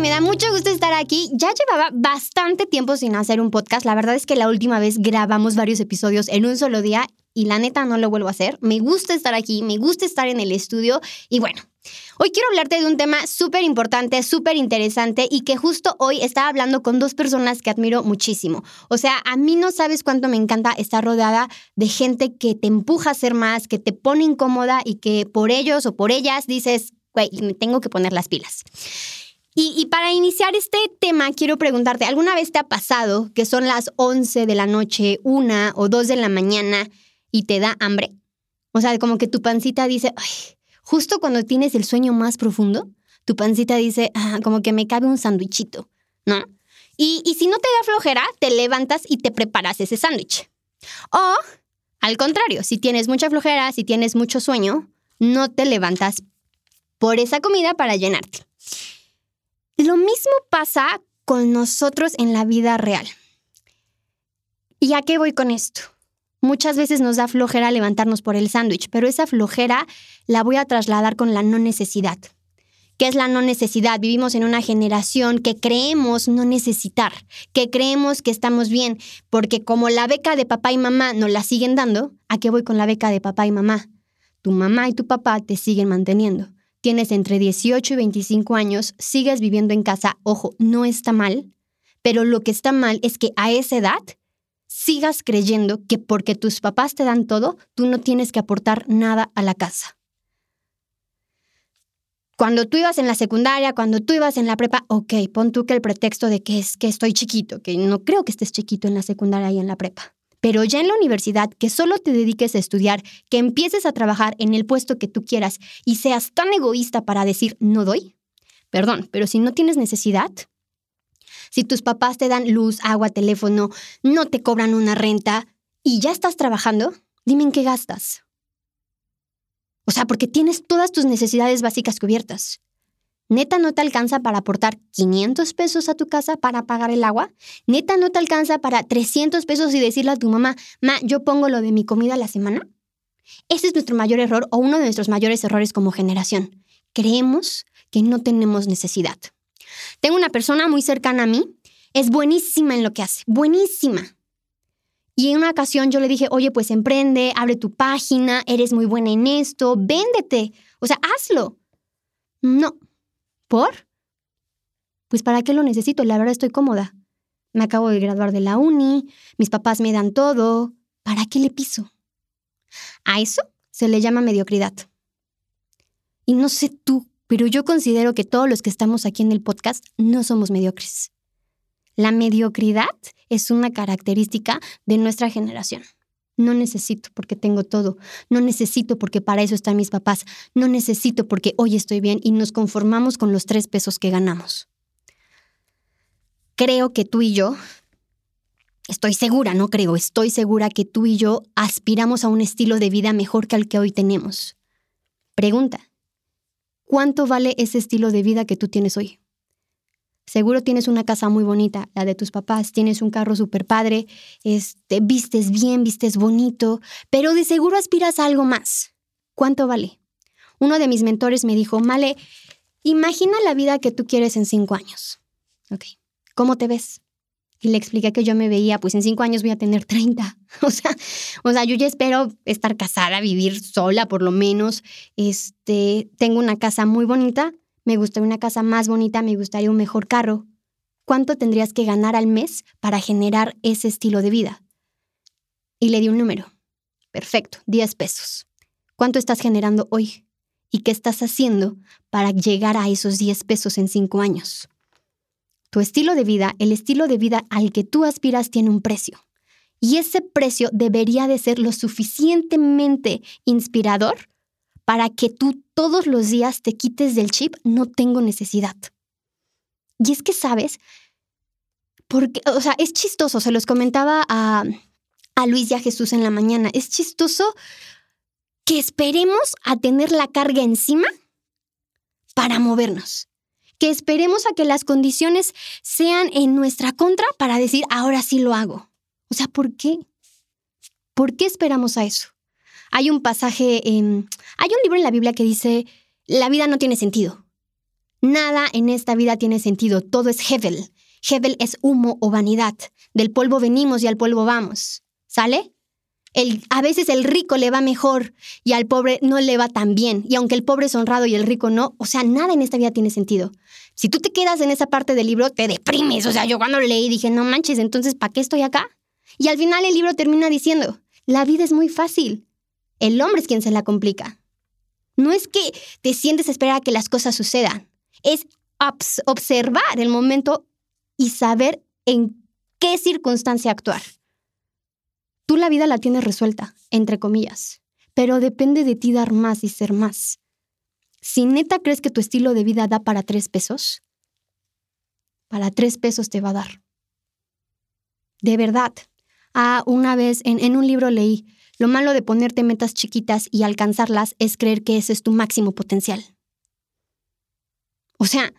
Me da mucho gusto estar aquí. Ya llevaba bastante tiempo sin hacer un podcast. La verdad es que la última vez grabamos varios episodios en un solo día y la neta no lo vuelvo a hacer. Me gusta estar aquí, me gusta estar en el estudio y bueno. Hoy quiero hablarte de un tema súper importante, súper interesante y que justo hoy estaba hablando con dos personas que admiro muchísimo. O sea, a mí no sabes cuánto me encanta estar rodeada de gente que te empuja a ser más, que te pone incómoda y que por ellos o por ellas dices, güey, tengo que poner las pilas. Y, para iniciar este tema, quiero preguntarte, ¿alguna vez te ha pasado que son las 11 de la noche, una o dos de la mañana y te da hambre? O sea, como que tu pancita dice, justo cuando tienes el sueño más profundo, tu pancita dice, ah, como que me cabe un sándwichito, ¿no? Y, y si no te da flojera, te levantas y te preparas ese sándwich. O, al contrario, si tienes mucha flojera, si tienes mucho sueño, no te levantas por esa comida para llenarte. Lo mismo pasa con nosotros en la vida real. ¿Y a qué voy con esto? Muchas veces nos da flojera levantarnos por el sándwich, pero esa flojera la voy a trasladar con la no necesidad. ¿Qué es la no necesidad? Vivimos en una generación que creemos no necesitar, que creemos que estamos bien, porque como la beca de papá y mamá nos la siguen dando, ¿a qué voy con la beca de papá y mamá? Tu mamá y tu papá te siguen manteniendo tienes entre 18 y 25 años, sigues viviendo en casa, ojo, no está mal, pero lo que está mal es que a esa edad sigas creyendo que porque tus papás te dan todo, tú no tienes que aportar nada a la casa. Cuando tú ibas en la secundaria, cuando tú ibas en la prepa, ok, pon tú que el pretexto de que es que estoy chiquito, que no creo que estés chiquito en la secundaria y en la prepa. Pero ya en la universidad, que solo te dediques a estudiar, que empieces a trabajar en el puesto que tú quieras y seas tan egoísta para decir no doy. Perdón, pero si no tienes necesidad, si tus papás te dan luz, agua, teléfono, no te cobran una renta y ya estás trabajando, dime en qué gastas. O sea, porque tienes todas tus necesidades básicas cubiertas. ¿Neta no te alcanza para aportar 500 pesos a tu casa para pagar el agua? ¿Neta no te alcanza para 300 pesos y decirle a tu mamá, ma, yo pongo lo de mi comida a la semana? Ese es nuestro mayor error o uno de nuestros mayores errores como generación. Creemos que no tenemos necesidad. Tengo una persona muy cercana a mí, es buenísima en lo que hace, buenísima. Y en una ocasión yo le dije, oye, pues emprende, abre tu página, eres muy buena en esto, véndete, o sea, hazlo. No, ¿Por? Pues ¿para qué lo necesito? La verdad estoy cómoda. Me acabo de graduar de la uni, mis papás me dan todo. ¿Para qué le piso? A eso se le llama mediocridad. Y no sé tú, pero yo considero que todos los que estamos aquí en el podcast no somos mediocres. La mediocridad es una característica de nuestra generación. No necesito porque tengo todo. No necesito porque para eso están mis papás. No necesito porque hoy estoy bien y nos conformamos con los tres pesos que ganamos. Creo que tú y yo, estoy segura, no creo, estoy segura que tú y yo aspiramos a un estilo de vida mejor que al que hoy tenemos. Pregunta, ¿cuánto vale ese estilo de vida que tú tienes hoy? Seguro tienes una casa muy bonita, la de tus papás, tienes un carro súper padre, este, vistes bien, vistes bonito, pero de seguro aspiras a algo más. ¿Cuánto vale? Uno de mis mentores me dijo, Male, imagina la vida que tú quieres en cinco años. Ok, ¿cómo te ves? Y le expliqué que yo me veía, pues en cinco años voy a tener 30. O sea, o sea, yo ya espero estar casada, vivir sola por lo menos. Este, tengo una casa muy bonita, me gustaría una casa más bonita, me gustaría un mejor carro. ¿Cuánto tendrías que ganar al mes para generar ese estilo de vida? Y le di un número. Perfecto, 10 pesos. ¿Cuánto estás generando hoy? ¿Y qué estás haciendo para llegar a esos 10 pesos en 5 años? Tu estilo de vida, el estilo de vida al que tú aspiras tiene un precio. Y ese precio debería de ser lo suficientemente inspirador para que tú todos los días te quites del chip, no tengo necesidad. Y es que, ¿sabes? Porque, o sea, es chistoso, se los comentaba a, a Luis y a Jesús en la mañana, es chistoso que esperemos a tener la carga encima para movernos. Que esperemos a que las condiciones sean en nuestra contra para decir, ahora sí lo hago. O sea, ¿por qué? ¿Por qué esperamos a eso? Hay un pasaje, hay un libro en la Biblia que dice, la vida no tiene sentido. Nada en esta vida tiene sentido, todo es Hevel. Hevel es humo o vanidad. Del polvo venimos y al polvo vamos. ¿Sale? a veces el rico le va mejor y al pobre no le va tan bien. Y aunque el pobre es honrado y el rico no, o sea, nada en esta vida tiene sentido. Si tú te quedas en esa parte del libro, te deprimes. O sea, yo cuando leí dije, no manches, entonces, ¿para qué estoy acá? Y al final el libro termina diciendo, la vida es muy fácil. El hombre es quien se la complica. No es que te sientes esperar a que las cosas sucedan. Es observar el momento y saber en qué circunstancia actuar. Tú la vida la tienes resuelta, entre comillas, pero depende de ti dar más y ser más. Si neta crees que tu estilo de vida da para tres pesos, para tres pesos te va a dar. De verdad. Ah, una vez en un libro leí, lo malo de ponerte metas chiquitas y alcanzarlas es creer que ese es tu máximo potencial. O sea,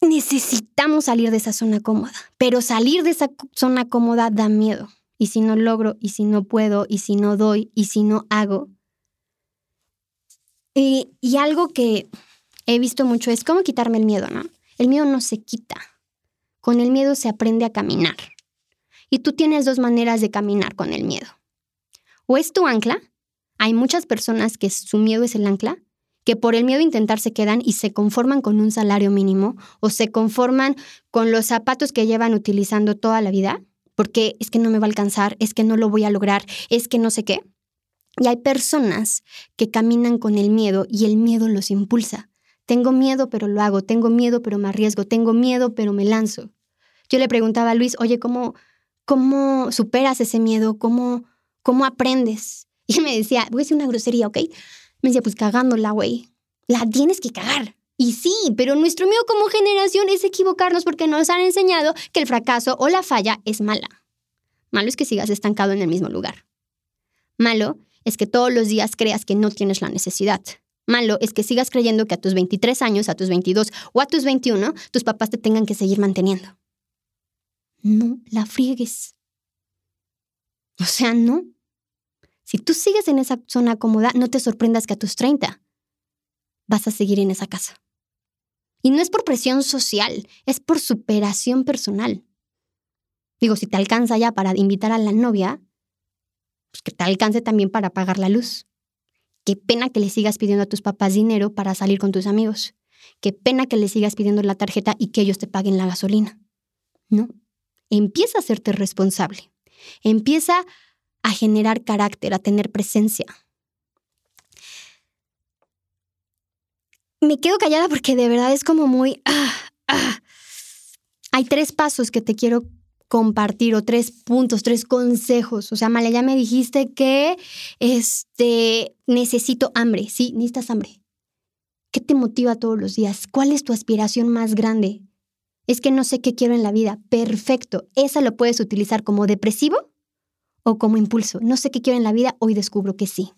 necesitamos salir de esa zona cómoda, pero salir de esa zona cómoda da miedo. Y si no logro, y si no puedo, y si no doy, y si no hago. Y, y algo que he visto mucho es cómo quitarme el miedo, ¿no? El miedo no se quita. Con el miedo se aprende a caminar. Y tú tienes dos maneras de caminar con el miedo. O es tu ancla. Hay muchas personas que su miedo es el ancla que por el miedo a intentar se quedan y se conforman con un salario mínimo o se conforman con los zapatos que llevan utilizando toda la vida, porque es que no me va a alcanzar, es que no lo voy a lograr, es que no sé qué. Y hay personas que caminan con el miedo y el miedo los impulsa. Tengo miedo, pero lo hago, tengo miedo, pero me arriesgo, tengo miedo, pero me lanzo. Yo le preguntaba a Luis, oye, ¿cómo, cómo superas ese miedo? ¿Cómo, ¿Cómo aprendes? Y me decía, voy a decir una grosería, ¿ok? Me decía, pues cagándola, güey. La tienes que cagar. Y sí, pero nuestro miedo como generación es equivocarnos porque nos han enseñado que el fracaso o la falla es mala. Malo es que sigas estancado en el mismo lugar. Malo es que todos los días creas que no tienes la necesidad. Malo es que sigas creyendo que a tus 23 años, a tus 22 o a tus 21, tus papás te tengan que seguir manteniendo. No la friegues. O sea, no. Si tú sigues en esa zona cómoda, no te sorprendas que a tus 30 vas a seguir en esa casa. Y no es por presión social, es por superación personal. Digo, si te alcanza ya para invitar a la novia, pues que te alcance también para pagar la luz. Qué pena que le sigas pidiendo a tus papás dinero para salir con tus amigos. Qué pena que le sigas pidiendo la tarjeta y que ellos te paguen la gasolina. No. Empieza a hacerte responsable. Empieza a generar carácter, a tener presencia. Me quedo callada porque de verdad es como muy... Ah, ah. Hay tres pasos que te quiero compartir o tres puntos, tres consejos. O sea, Male, ya me dijiste que este, necesito hambre. Sí, necesitas hambre. ¿Qué te motiva todos los días? ¿Cuál es tu aspiración más grande? Es que no sé qué quiero en la vida. Perfecto. Esa lo puedes utilizar como depresivo o como impulso. No sé qué quiero en la vida, hoy descubro que sí.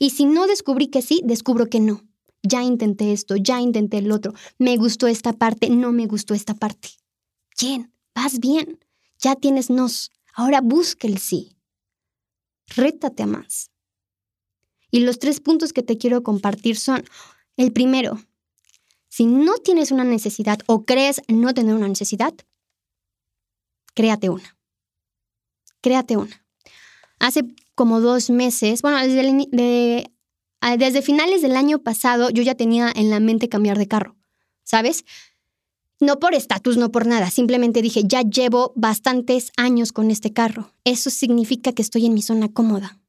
Y si no descubrí que sí, descubro que no. Ya intenté esto, ya intenté el otro. Me gustó esta parte, no me gustó esta parte. Bien, vas bien. Ya tienes nos. Ahora busca el sí. Rétate a más. Y los tres puntos que te quiero compartir son, el primero, si no tienes una necesidad o crees no tener una necesidad, créate una. Créate una hace como dos meses, bueno, desde, ah, desde finales del año pasado yo ya tenía en la mente cambiar de carro, ¿sabes? No por estatus, no por nada, simplemente dije, ya llevo bastantes años con este carro. Eso significa que estoy en mi zona cómoda.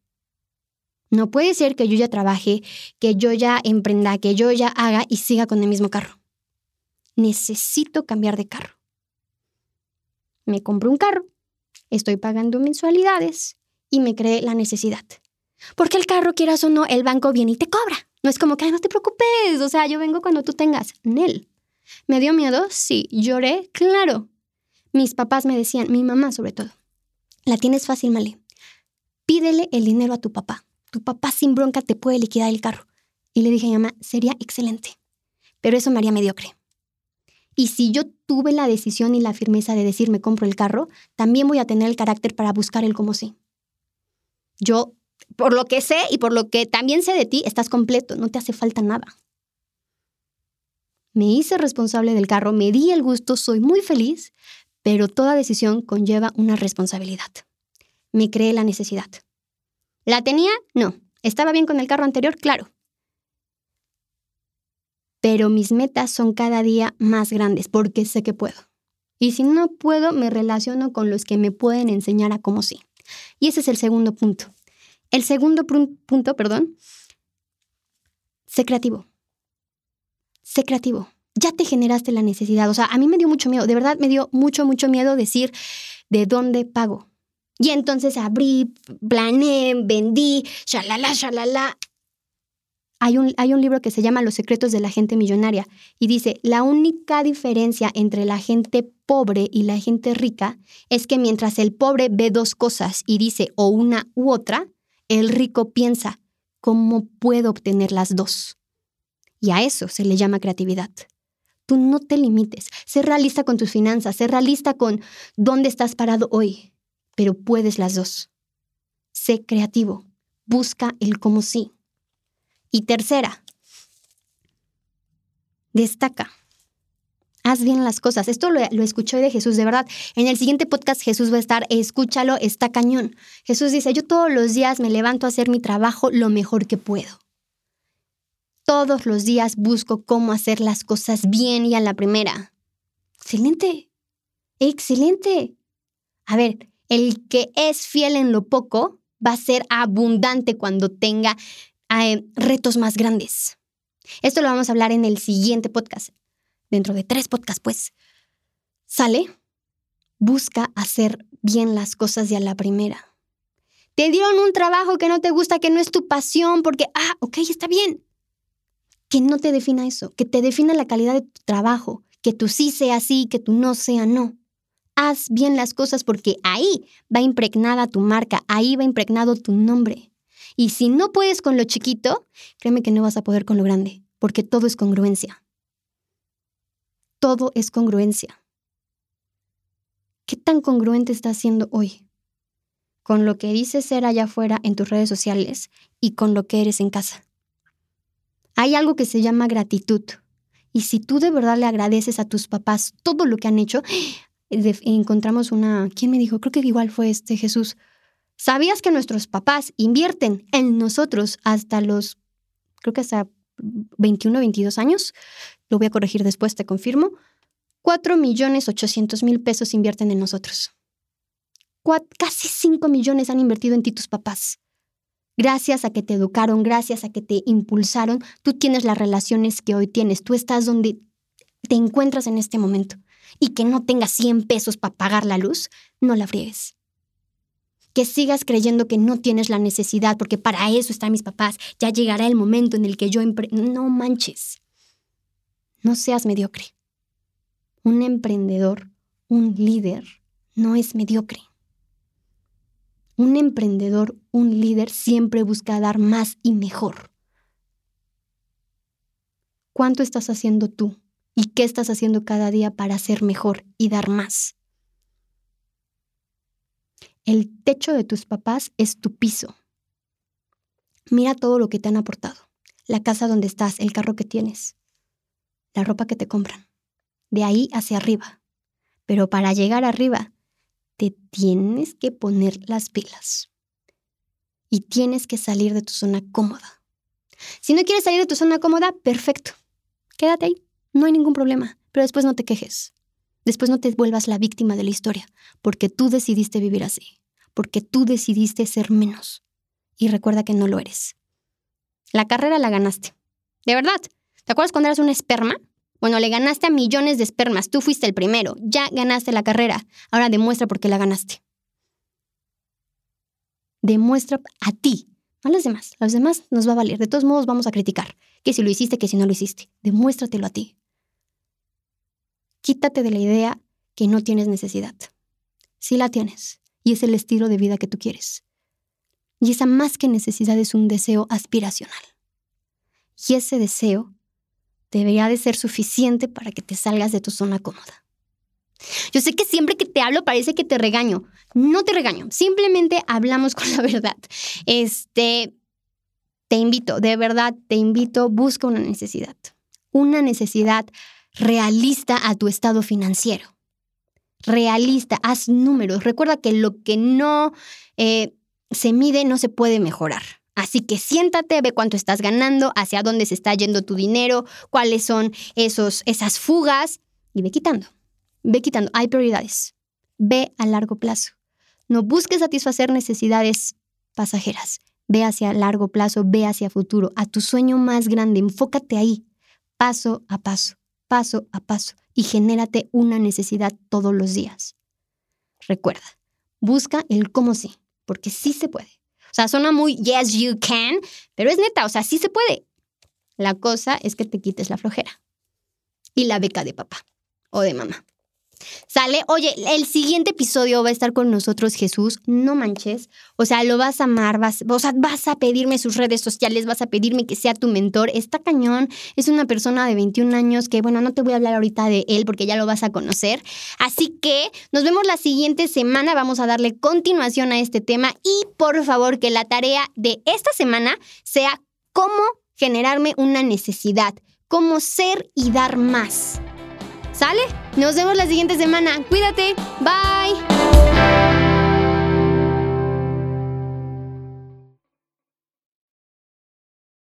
No puede ser que yo ya trabaje, que yo ya emprenda, que yo ya haga y siga con el mismo carro. Necesito cambiar de carro. Me compro un carro, estoy pagando mensualidades, y me creé la necesidad. Porque el carro, quieras o no, el banco viene y te cobra. No es como que, no te preocupes, o sea, yo vengo cuando tú tengas. Nel. ¿Me dio miedo? Sí. ¿Lloré? Claro. Mis papás me decían, mi mamá sobre todo, la tienes fácil, Male. Pídele el dinero a tu papá. Tu papá sin bronca te puede liquidar el carro. Y le dije a mi mamá, sería excelente. Pero eso me haría mediocre. Y si yo tuve la decisión y la firmeza de decir me compro el carro, también voy a tener el carácter para buscar el cómo sí. Yo, por lo que sé y por lo que también sé de ti, estás completo, no te hace falta nada. me hice responsable del carro, me di el gusto, soy muy feliz, pero toda decisión conlleva una responsabilidad. Me creé la necesidad. ¿La tenía? No. ¿Estaba bien con el carro anterior? Claro. Pero mis metas son cada día más grandes porque sé que puedo. Y si no puedo, me relaciono con los que me pueden enseñar a cómo sí. Y ese es el segundo punto. El segundo punto, perdón, sé creativo. Sé creativo. Ya te generaste la necesidad. O sea, a mí me dio mucho miedo, de verdad me dio mucho, mucho miedo decir de dónde pago. Y entonces abrí, planeé, vendí, shalala, shalala. Hay un, hay un libro que se llama Los secretos de la gente millonaria y dice, la única diferencia entre la gente pobre y la gente rica es que mientras el pobre ve dos cosas y dice o una u otra, el rico piensa, ¿cómo puedo obtener las dos? Y a eso se le llama creatividad. Tú no te limites, sé realista con tus finanzas, sé realista con dónde estás parado hoy, pero puedes las dos. Sé creativo, busca el cómo sí. Y tercera, destaca. Haz bien las cosas. Esto lo, lo, escuché de Jesús, de verdad. En el siguiente podcast Jesús va a estar, escúchalo, está cañón. Jesús dice, yo todos los días me levanto a hacer mi trabajo lo mejor que puedo. Todos los días busco cómo hacer las cosas bien y a la primera. Excelente. Excelente. A ver, el que es fiel en lo poco va a ser abundante cuando tenga eh, retos más grandes. Esto lo vamos a hablar en el siguiente podcast. Dentro de tres podcasts, pues. Sale, busca hacer bien las cosas de a la primera. Te dieron un trabajo que no te gusta, que no es tu pasión, porque, ah, ok, está bien. Que no te defina eso, que te defina la calidad de tu trabajo, que tú sí sea sí, que tú no sea no. Haz bien las cosas porque ahí va impregnada tu marca, ahí va impregnado tu nombre. Y si no puedes con lo chiquito, créeme que no vas a poder con lo grande, porque todo es congruencia. Todo es congruencia. ¿Qué tan congruente estás siendo hoy? Con lo que dices ser allá afuera en tus redes sociales y con lo que eres en casa. Hay algo que se llama gratitud. Y si tú de verdad le agradeces a tus papás todo lo que han hecho, encontramos una, ¿quién me dijo? Creo que igual fue este Jesús. ¿Sabías que nuestros papás invierten en nosotros hasta los, creo que hasta 21, 22 años? Lo voy a corregir después, te confirmo. 4 millones 800 mil pesos invierten en nosotros. casi 5 millones han invertido en ti tus papás. Gracias a que te educaron, gracias a que te impulsaron, tú tienes las relaciones que hoy tienes. Tú estás donde te encuentras en este momento. Y que no tengas 100 pesos para pagar la luz, no la friegues que sigas creyendo que no tienes la necesidad, porque para eso están mis papás. Ya llegará el momento en el que yo... No manches. No seas mediocre. Un emprendedor, un líder, no es mediocre. Un emprendedor, un líder siempre busca dar más y mejor. ¿Cuánto estás haciendo tú? ¿Y qué estás haciendo cada día para ser mejor y dar más? El techo de tus papás es tu piso. Mira todo lo que te han aportado. La casa donde estás, el carro que tienes, la ropa que te compran. De ahí hacia arriba. Pero para llegar arriba, te tienes que poner las pilas. Y tienes que salir de tu zona cómoda. Si no quieres salir de tu zona cómoda, perfecto. Quédate ahí. No hay ningún problema. Pero después no te quejes. Después no te vuelvas la víctima de la historia, porque tú decidiste vivir así porque tú decidiste ser menos. Y recuerda que no lo eres. La carrera la ganaste. De verdad. ¿Te acuerdas cuando eras un esperma? Bueno, le ganaste a millones de espermas. Tú fuiste el primero. Ya ganaste la carrera. Ahora demuestra por qué la ganaste. Demuestra a ti, no a los demás. A los demás nos va a valer. De todos modos vamos a criticar. Que si lo hiciste, que si no lo hiciste. Demuéstratelo a ti. Quítate de la idea que no tienes necesidad. Sí la tienes y es el estilo de vida que tú quieres. Y esa más que necesidad es un deseo aspiracional. Y ese deseo debería de ser suficiente para que te salgas de tu zona cómoda. Yo sé que siempre que te hablo parece que te regaño. No te regaño, simplemente hablamos con la verdad. Este, te invito, de verdad, te invito, busca una necesidad. una necesidad realista a tu estado financiero. Realista, haz números. Recuerda que lo que no eh, se mide no se puede mejorar. Así que siéntate, ve cuánto estás ganando, hacia dónde se está yendo tu dinero, cuáles son esos, esas fugas y ve quitando. Ve quitando. Hay prioridades. Ve a largo plazo. No busques satisfacer necesidades pasajeras. Ve hacia largo plazo, ve hacia futuro, a tu sueño más grande. Enfócate ahí, paso a paso, paso a paso, y genérate una necesidad todos los días. Recuerda, busca el cómo sí, porque sí se puede. O sea, suena muy yes, you can, pero es neta, o sea, sí se puede. La cosa es que te quites la flojera y la beca de papá o de mamá. ¿Sale? Oye, el siguiente episodio va a estar con nosotros Jesús, no manches. O sea, lo vas a amar, vas, o sea, vas a pedirme sus redes sociales, vas a pedirme que sea tu mentor. Está cañón, es una persona de 21 años que, bueno, no te voy a hablar ahorita de él porque ya lo vas a conocer. Así que nos vemos la siguiente semana, vamos a darle continuación a este tema y por favor que la tarea de esta semana sea cómo generarme una necesidad, cómo ser y dar más. ¿Sale? Nos vemos la siguiente semana. Cuídate. Bye.